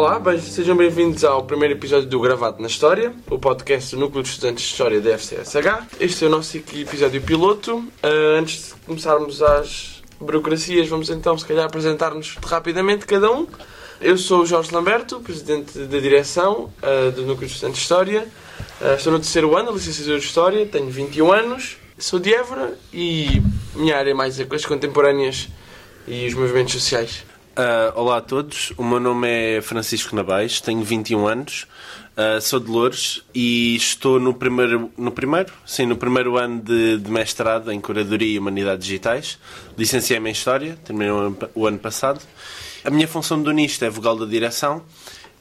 Olá, bem, sejam bem-vindos ao primeiro episódio do Gravado na História, o podcast do Núcleo de Estudantes de História da FCSH. Este é o nosso episódio piloto. Uh, antes de começarmos as burocracias, vamos então, se calhar, apresentar-nos rapidamente cada um. Eu sou o Jorge Lamberto, presidente da direção uh, do Núcleo de Estudantes de História. Uh, estou no terceiro ano, licenciatura de História, tenho 21 anos, sou de Évora e minha área mais é coisas contemporâneas e os movimentos sociais. Uh, olá a todos, o meu nome é Francisco Nabais, tenho 21 anos, uh, sou de Loures e estou no primeiro, no primeiro, sim, no primeiro ano de, de mestrado em Curadoria e Humanidades Digitais. Licenciei-me em História, terminei o ano, o ano passado. A minha função de unista é vogal da direção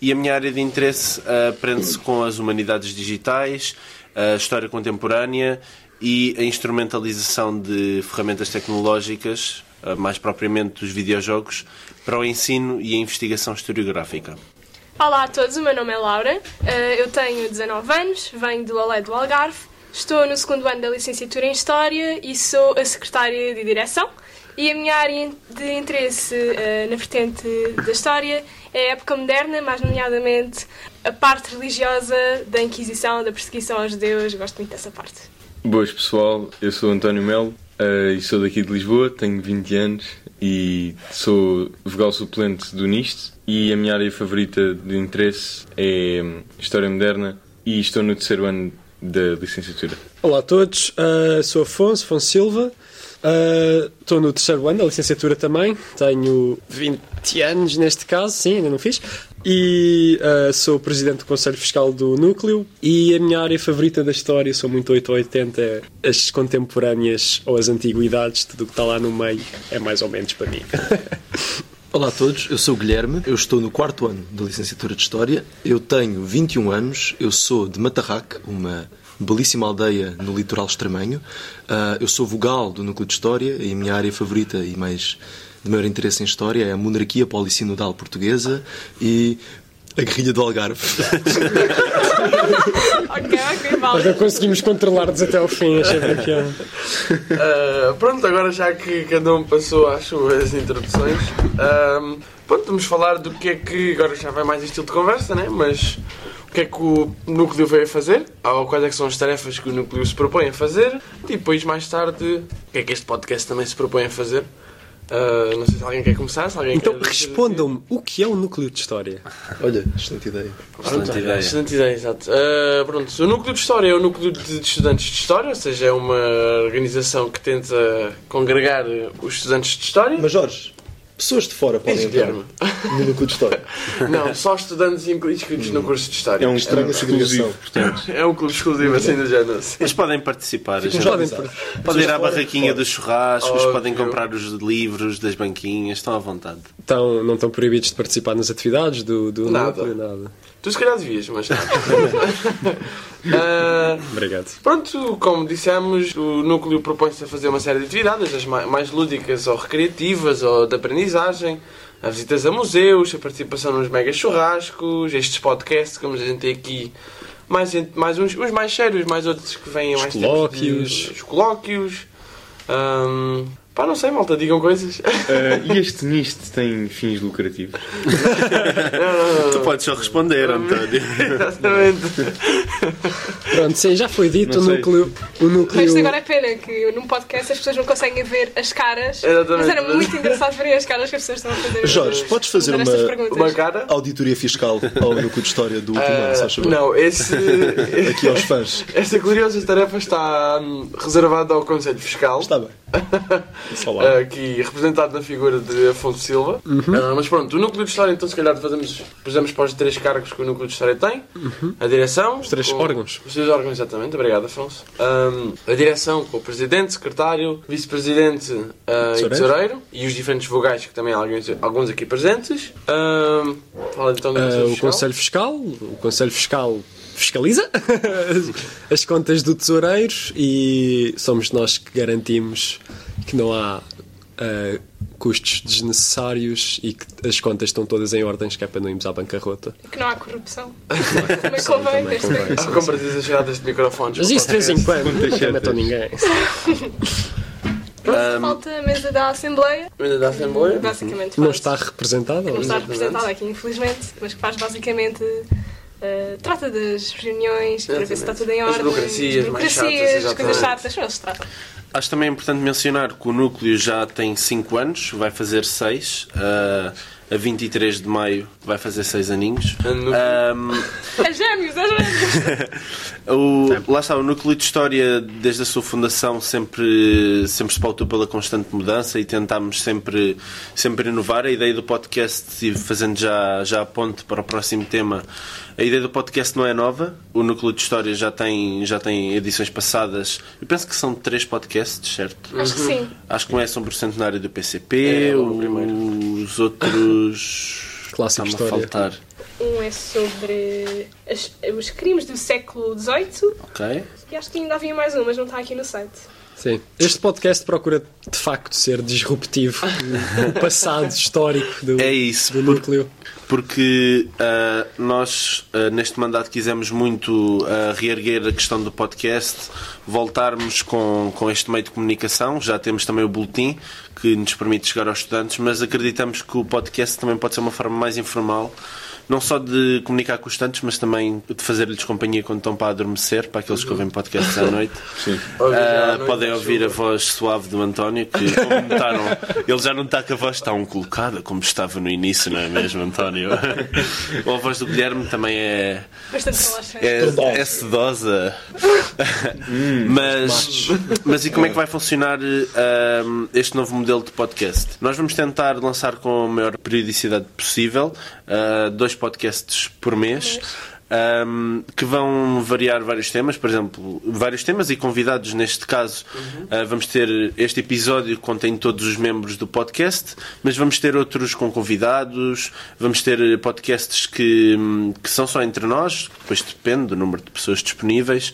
e a minha área de interesse uh, prende-se com as humanidades digitais, a história contemporânea e a instrumentalização de ferramentas tecnológicas, mais propriamente dos videojogos, para o ensino e a investigação historiográfica. Olá a todos, o meu nome é Laura, eu tenho 19 anos, venho do Alé do Algarve, estou no segundo ano da licenciatura em História e sou a secretária de Direção. E a minha área de interesse na vertente da História é a época moderna, mais nomeadamente a parte religiosa da Inquisição, da perseguição aos judeus, gosto muito dessa parte. Boas pessoal, eu sou António Melo uh, sou daqui de Lisboa, tenho 20 anos e sou vogal suplente do NIST. E a minha área favorita de interesse é História Moderna e estou no terceiro ano da licenciatura. Olá a todos, uh, sou Afonso, Afonso Silva, estou uh, no terceiro ano da licenciatura também, tenho 20 anos neste caso, sim, ainda não fiz, e uh, sou presidente do Conselho Fiscal do Núcleo. E a minha área favorita da história, sou muito 8 ou 80, é as contemporâneas ou as antiguidades, tudo o que está lá no meio é mais ou menos para mim. Olá a todos, eu sou o Guilherme, eu estou no quarto ano da licenciatura de História, eu tenho 21 anos, eu sou de Matarraque, uma belíssima aldeia no litoral extremenho, uh, eu sou vogal do Núcleo de História e a minha área favorita e mais de maior interesse em história é a monarquia policinodal portuguesa e a guerrilha do Algarve. ok, ok, vale. Nós conseguimos controlar-nos até ao fim, achei bem piada. Uh, pronto, agora já que cada um passou às suas introduções, uh, pronto, vamos falar do que é que. Agora já vai mais estilo de conversa, né? Mas o que é que o núcleo veio a fazer, ou quais é que são as tarefas que o núcleo se propõe a fazer, e depois, mais tarde, o que é que este podcast também se propõe a fazer. Uh, não sei se alguém quer começar. Se alguém Então quer respondam-me, o que é o núcleo de história? Olha, excelente ideia. Pronto, Excelente ideia. Excelente ideia, exato. Uh, pronto, o núcleo de história é o núcleo de estudantes de história, ou seja, é uma organização que tenta congregar os estudantes de história. Mas Jorge, pessoas de fora podem entrar no núcleo de história. Não, só estudantes inscritos no curso de história. É um exclusivo, segregação. portanto. É um clube exclusivo assim do género. Mas podem participar, Podem podem ir à barraquinha dos churrascos, podem comprar os livros das banquinhas, estão à vontade. Então, não estão proibidos de participar nas atividades do, do Nada. núcleo? Nada. Tu se calhar devias, mas. Ah, Obrigado. Pronto, como dissemos, o núcleo propõe-se a fazer uma série de atividades, as ma- mais lúdicas ou recreativas ou de aprendizagem, as visitas a museus, a participação nos mega churrascos, estes podcasts, como a gente tem aqui, mais, mais uns, uns mais sérios, mais outros que vêm Os mais colóquios. De, os colóquios. Ahm, pá, não sei, malta, digam coisas. Ah, e este NIST tem fins lucrativos? Tu podes só responder, António. Exatamente. Pronto, sim, já foi dito, o Não núcleo... O núcleo... Mas agora é pena que num podcast as pessoas não conseguem ver as caras. Exatamente. Mas era muito engraçado ver as caras que as pessoas estão a fazer. Jorge, podes fazer uma. Uma cara? auditoria fiscal ao núcleo de história do último ano, favor? não, esse. Aqui aos fãs. Esta curiosa tarefa está hum, reservada ao Conselho Fiscal. Está bem. Uh, aqui representado na figura de Afonso Silva. Uh, mas pronto, o núcleo de história, então, se calhar, fazemos, pusemos para os três cargos que o núcleo de história tem: a direção, os três órgãos. Os três órgãos, exatamente. Obrigado, Afonso. Um, a direção com o presidente, secretário, vice-presidente uh, e Tesoureiro. tesoureiro e os diferentes vogais, que também há alguns, alguns aqui presentes. Um, fala então do Ah, o. Conselho Fiscal, o Conselho Fiscal fiscaliza as, as contas do Tesoureiro e somos nós que garantimos que não há ah, custos desnecessários e que as contas estão todas em ordens, que é para não irmos à bancarrota. Que não há corrupção. Também convém também convém. Há compras exageradas de microfones. Mas isso de vez em quando nunca matou ninguém. Só falta a mesa da Assembleia. Ainda da Assembleia? Basicamente Não está representada? não está representada aqui, infelizmente, mas que faz basicamente. Eh, trata das reuniões para ver se está tudo em As ordem. burocracias chatas, burocracias, as coisas exatamente. chatas, são eles que tratam. Acho também importante mencionar que o núcleo já tem 5 anos, vai fazer 6. A 23 de maio vai fazer 6 aninhos. Ahm, É gêmeos, é gêmeos! o, lá está, o núcleo de história, desde a sua fundação, sempre, sempre se pautou pela constante mudança e tentámos sempre, sempre inovar. A ideia do podcast, e fazendo já, já a ponte para o próximo tema, a ideia do podcast não é nova. O núcleo de história já tem, já tem edições passadas. Eu penso que são três podcasts, certo? Acho que sim. Acho que um é sobre o centenário do PCP, É, o primeiro. Os outros. Clássico Está-me a faltar. Um é sobre as- os crimes do século XVIII Ok. e acho que ainda havia mais um, mas não está aqui no site. Sim. Este podcast procura de facto ser disruptivo no passado histórico do, É isso, do núcleo. porque ah, nós ah, neste mandato quisemos muito ah, reerguer a questão do podcast, voltarmos com, com este meio de comunicação. Já temos também o boletim que nos permite chegar aos estudantes, mas acreditamos que o podcast também pode ser uma forma mais informal. Não só de comunicar com os estudantes, mas também de fazer-lhes companhia quando estão para adormecer, para aqueles que ouvem podcasts à noite. Noite podem ouvir a voz suave do António, que como notaram, ele já não está com a voz tão colocada como estava no início, não é mesmo, António? Ou a voz do Guilherme também é, Bastante é, é sedosa. mas, mas e como é que vai funcionar ahm, este novo modelo de podcast? Nós vamos tentar lançar com a maior periodicidade possível, ah, dois podcasts por mês. Ahm, que vão variar vários temas, por exemplo, vários temas e convidados. Neste caso, ah, vamos ter este episódio que contém todos os membros do podcast, mas vamos ter outros com convidados, vamos ter podcasts que, que são só entre nós, depois depende do número de pessoas disponíveis.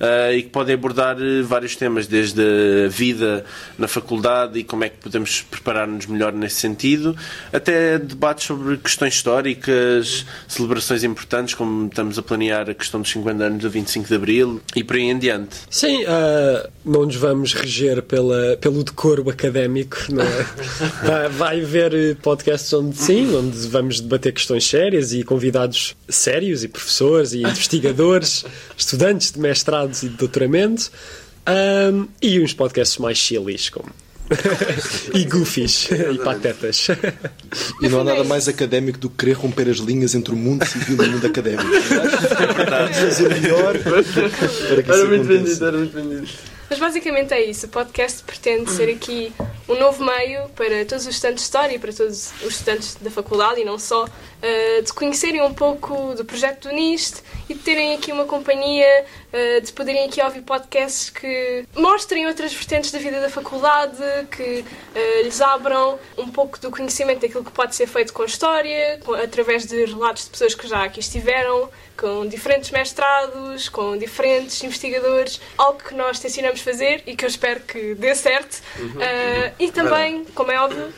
ah, e que podem abordar eh, vários temas, desde a vida na faculdade e como é que podemos preparar-nos melhor nesse sentido, até debates sobre questões históricas, celebrações importantes, como estamos a planear a questão dos 50 anos do 25 de Abril e por aí em diante. Sim, ah, não nos vamos reger pela, pelo decoro académico, não é? vai, haver eh, podcasts onde sim, onde vamos debater questões sérias e convidados sérios e professores e investigadores, estudantes de mestrados e de doutoramento, ahm, e uns podcasts mais chilis, como. E goofies e patetas. E não há nada mais académico do que querer romper as linhas entre o mundo civil e o mundo académico. Fazer o melhor para que Era isso muito aconteça. vendido, era muito vendido. Mas basicamente é isso. O podcast pretende ser aqui um novo meio para todos os estudantes de História e para todos os estudantes da faculdade e não só, eh, de conhecerem um pouco do projeto do NIST e de terem aqui uma companhia, de poderem aqui ouvir podcasts que mostrem outras vertentes da vida da faculdade, que eh, lhes abram um pouco do conhecimento daquilo que pode ser feito com a história, através de relatos de pessoas que já aqui estiveram, com diferentes mestrados, com diferentes investigadores, algo que nós tencionamos fazer e que eu espero que dê certo. Ah, e também, como é óbvio,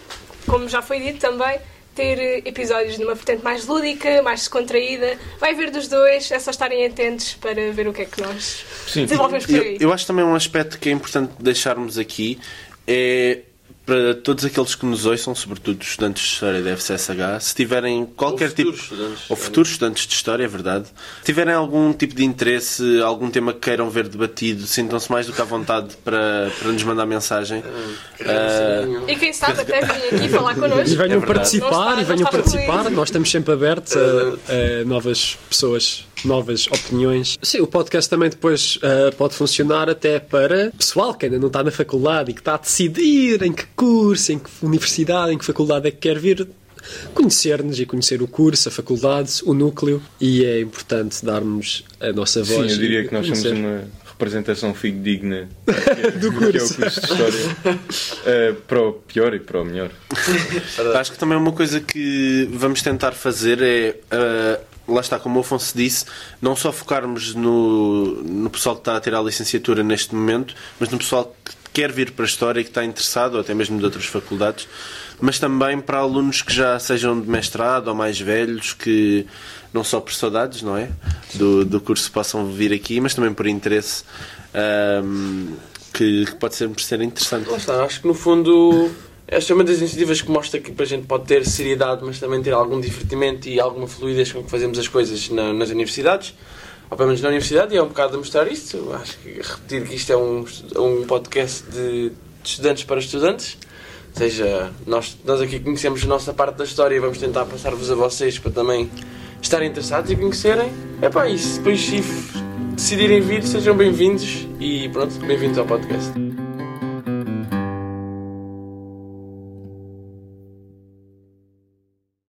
como já foi dito também, ter eh, episódios numa vertente mais lúdica, mais descontraída. Vai haver dos dois, é só estarem atentos para ver o que é que nós Sim. desenvolvemos por Eu, aí. eu acho também um aspecto que é importante deixarmos aqui é para todos aqueles que nos ouçam, sobretudo os estudantes de História da FCSH, se tiverem qualquer Ou tipo futuros estudantes de ou História. futuros estudantes de História, é verdade, se tiverem algum tipo de interesse, algum tema que queiram ver debatido, sintam-se mais do que à vontade para, para nos mandar mensagem. Ah, E quem sabe até virem aqui falar E connosco. venham É participar, está- e venham participar. excluído. Nós estamos sempre abertos a, a novas pessoas, novas opiniões. Sim, o podcast também depois ah, pode funcionar até para pessoal que ainda não está na faculdade e que está a decidir em que curso, em que universidade, em que faculdade é que quer vir. Conhecer-nos e conhecer o curso, a faculdade, o núcleo, e é importante darmos a nossa Sim, voz. eu diria que nós somos uma representação fidedigna Do do que é o curso. curso de História. eh, para o pior e para o melhor. Acho que também uma coisa que vamos tentar fazer é, ah, lá está, como o Afonso disse, não só focarmos no, no pessoal que está a tirar a licenciatura neste momento, mas no pessoal que quer vir para a História e que está interessado, ou até mesmo de outras faculdades, mas também para alunos que já sejam de mestrado ou mais velhos, que não só por saudades, não é? Do, do curso possam vir aqui, mas também por interesse. ahm, que que, pode sempre ser interessante. Lá está, acho que no fundo esta é uma das iniciativas que mostra que a gente pode ter seriedade, mas também ter algum divertimento e alguma fluidez com que fazemos as coisas na- nas universidades. Ou pelo menos na universidade, e é um bocado a mostrar isto. Acho que repetir que isto é um, um podcast de, de estudantes para estudantes. Ou seja, nós, nós aqui conhecemos a nossa parte da história e vamos tentar passar-vos a vocês para também estarem interessados e conhecerem. É pá, isso. Depois, se decidirem vir, sejam bem-vindos e pronto, bem-vindos ao podcast.